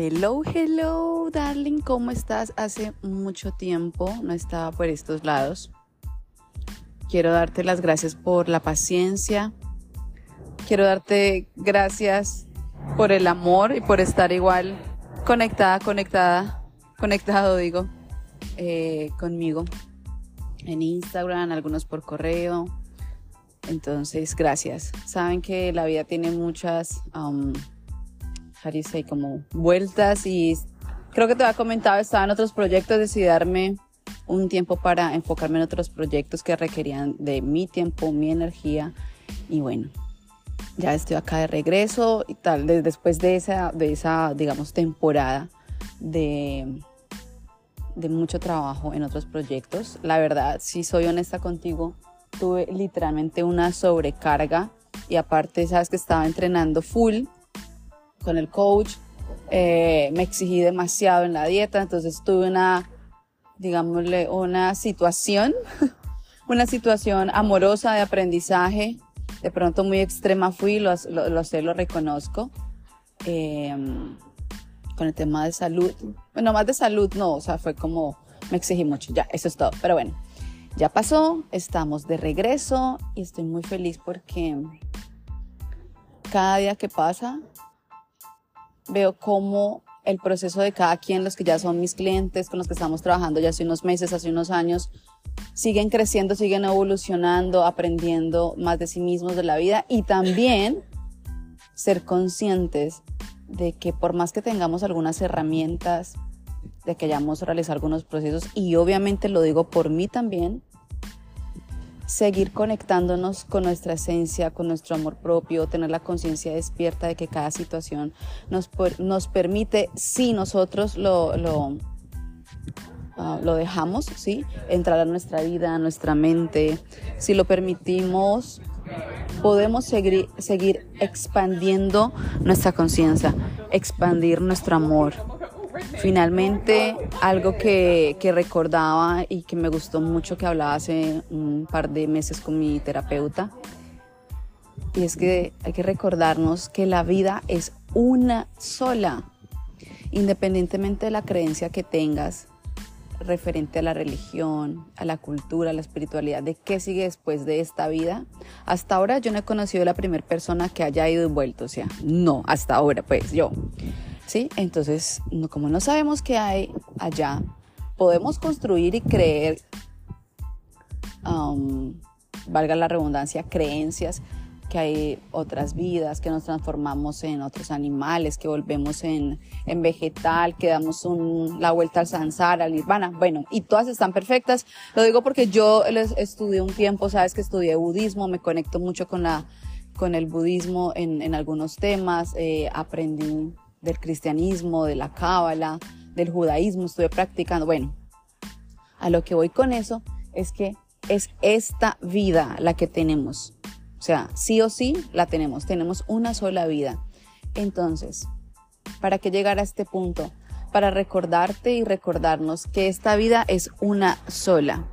Hello, hello, darling, ¿cómo estás? Hace mucho tiempo no estaba por estos lados. Quiero darte las gracias por la paciencia. Quiero darte gracias por el amor y por estar igual conectada, conectada, conectado, digo, eh, conmigo en Instagram, algunos por correo. Entonces, gracias. Saben que la vida tiene muchas, um, como vueltas y creo que te había comentado, estaba en otros proyectos, decidí darme un tiempo para enfocarme en otros proyectos que requerían de mi tiempo, mi energía y bueno, ya estoy acá de regreso y tal, después de esa, de esa digamos, temporada de, de mucho trabajo en otros proyectos. La verdad, si soy honesta contigo, tuve literalmente una sobrecarga y aparte, sabes que estaba entrenando full con el coach, eh, me exigí demasiado en la dieta, entonces tuve una, digámosle, una situación, una situación amorosa de aprendizaje, de pronto muy extrema fui, lo, lo, sé, lo reconozco, em, con el tema de salud, bueno, más de salud no, o sea, fue como, me exigí mucho, ya, eso es todo, pero bueno, ya pasó, estamos de regreso y estoy muy feliz porque cada día que pasa veo cómo el proceso de cada quien, los que ya son mis clientes, con los que estamos trabajando ya hace unos meses, hace unos años, siguen creciendo, siguen evolucionando, aprendiendo más de sí mismos, de la vida y también ser conscientes de que por más que tengamos algunas herramientas, de que hayamos realizado algunos procesos, y obviamente lo digo por mí también, seguir conectándonos con nuestra esencia, con nuestro amor propio, tener la conciencia despierta de que cada situación nos, nos permite, si nosotros lo, lo, ah, lo dejamos, ¿sí? entrar a nuestra vida, a nuestra mente, si lo permitimos, podemos seguir, seguir expandiendo nuestra conciencia, expandir nuestro amor, Finalmente, algo que, recordaba y que me gustó mucho que hablaba hace un par de meses con mi terapeuta, y es que hay que recordarnos que la vida es una sola, independientemente de la creencia que tengas referente a la religión, a la cultura, a la espiritualidad, de qué sigue después de esta vida. Hasta ahora yo no he conocido a la primera persona que haya ido y vuelto, o sea, no, hasta ahora pues yo. ¿Sí? Entonces, como no sabemos qué hay allá, podemos construir y creer, um, valga la redundancia, creencias que hay otras vidas, que nos transformamos en otros animales, que volvemos en, vegetal, que damos la vuelta al sansara, al nirvana, bueno, y todas están perfectas. Lo digo porque yo estudié un tiempo, sabes que estudié budismo, me conecto mucho con la con el budismo en, algunos temas, eh, aprendí del cristianismo, de la cábala, del judaísmo, estuve practicando. Bueno, a lo que voy con eso es que es esta vida la que tenemos. O sea, sí o sí la tenemos. Tenemos una sola vida. Entonces, ¿para qué llegar a este punto? Para recordarte y recordarnos que esta vida es una sola.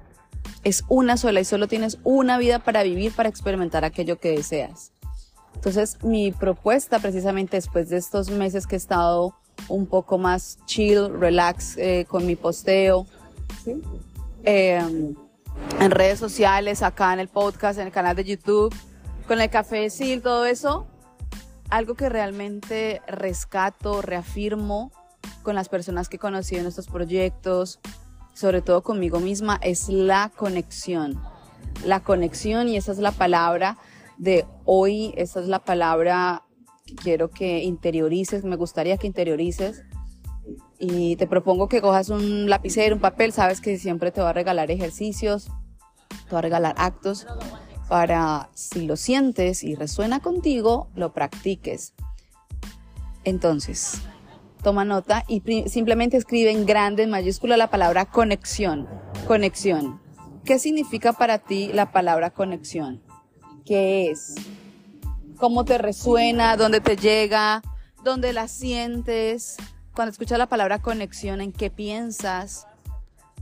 Es una sola y solo tienes una vida para vivir, para experimentar aquello que deseas. Entonces, mi propuesta precisamente después de estos meses que he estado un poco más chill, relax eh, con mi posteo, em, en redes sociales, acá en el podcast, en el canal de YouTube, con el café sí, todo eso, algo que realmente rescato, reafirmo con las personas que he conocido en estos proyectos, sobre todo conmigo misma, es la conexión. La conexión, y esa es la palabra de hoy. Esa es la palabra que quiero que interiorices, me gustaría que interiorices. Y te propongo que cojas un lapicero, un papel, sabes que siempre te va a regalar ejercicios, te va a regalar actos para, si lo sientes y resuena contigo, lo practiques. Entonces, toma nota y simplemente escribe en grande, en mayúscula, la palabra conexión. Conexión. ¿Qué significa para ti la palabra conexión? Qué es, cómo te resuena, dónde te llega, dónde la sientes, cuando escuchas la palabra conexión, en qué piensas,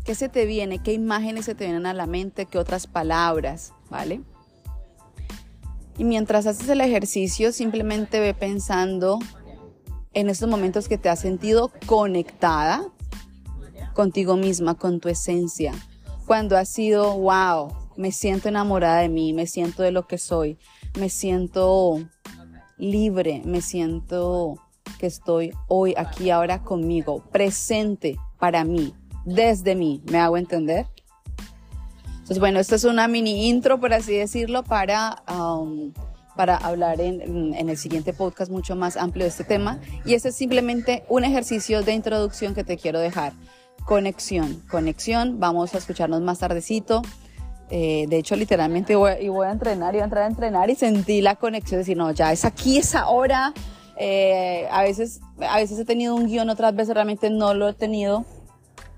qué se te viene, qué imágenes se te vienen a la mente, qué otras palabras, ¿vale? Y mientras haces el ejercicio, simplemente ve pensando en estos momentos que te has sentido conectada contigo misma, con tu esencia. Cuando has sido, wow, me siento enamorada de mí, me siento de lo que soy, me siento libre, me siento que estoy hoy, aquí, ahora conmigo, presente para mí, desde mí. ¿Me hago entender? Entonces, bueno, esto es una mini intro, por así decirlo, para, um, para hablar en, en, el siguiente podcast mucho más amplio de este tema. Y este es simplemente un ejercicio de introducción que te quiero dejar. Conexión, conexión. Vamos a escucharnos más tardecito. Eh, de hecho, literalmente voy, y voy a entrenar, y a entrar a entrenar y sentí la conexión, de decir, no, ya es aquí, es ahora. Eh, a, veces, a veces he tenido un guion, otras veces realmente no lo he tenido,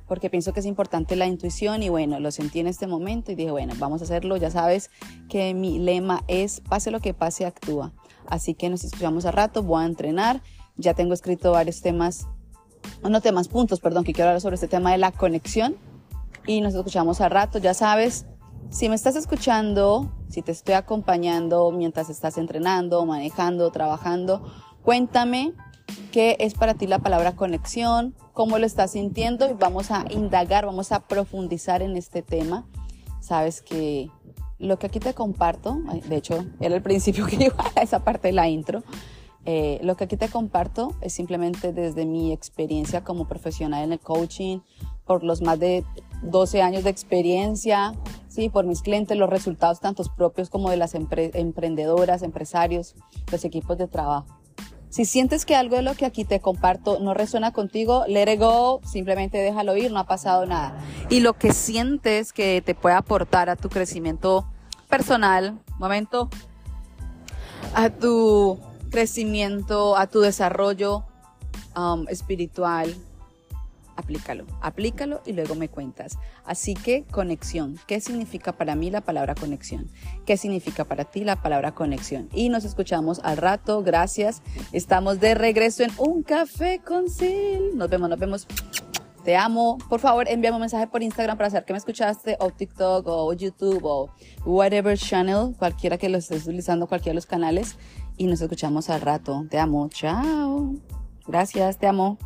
porque pienso que es importante la intuición y bueno, lo sentí en este momento y dije, bueno, vamos a hacerlo. Ya sabes que mi lema es, pase lo que pase, actúa. Así que nos escuchamos a rato, voy a entrenar. Ya tengo escrito varios temas, no temas, puntos, perdón, que quiero hablar sobre este tema de la conexión. Y nos escuchamos a rato, ya sabes, si me estás escuchando, si te estoy acompañando mientras estás entrenando, manejando, trabajando, cuéntame qué es para ti la palabra conexión, cómo lo estás sintiendo y vamos a indagar, vamos a profundizar en este tema. Sabes que lo que aquí te comparto, de hecho era el principio que iba a esa parte de la intro, eh, lo que aquí te comparto es simplemente desde mi experiencia como profesional en el coaching, por los más de 12 años de experiencia, sí, por mis clientes, los resultados tanto propios como de las emprendedoras, empresarios, los equipos de trabajo. Si sientes que algo de lo que aquí te comparto no resuena contigo, let it go, simplemente déjalo ir, no ha pasado nada. Y lo que sientes que te puede aportar a tu crecimiento personal, momento, a tu crecimiento, a tu desarrollo um, espiritual, aplícalo, aplícalo y luego me cuentas. Así que conexión, ¿qué significa para mí la palabra conexión? ¿Qué significa para ti la palabra conexión? Y nos escuchamos al rato, gracias. Estamos de regreso en Un Café con Sil. Nos vemos, nos vemos. Te amo. Por favor, envíame un mensaje por Instagram para saber que me escuchaste, o TikTok, o YouTube, o whatever channel, cualquiera que lo estés utilizando, cualquiera de los canales. Y nos escuchamos al rato. Te amo. Chao. Gracias, te amo.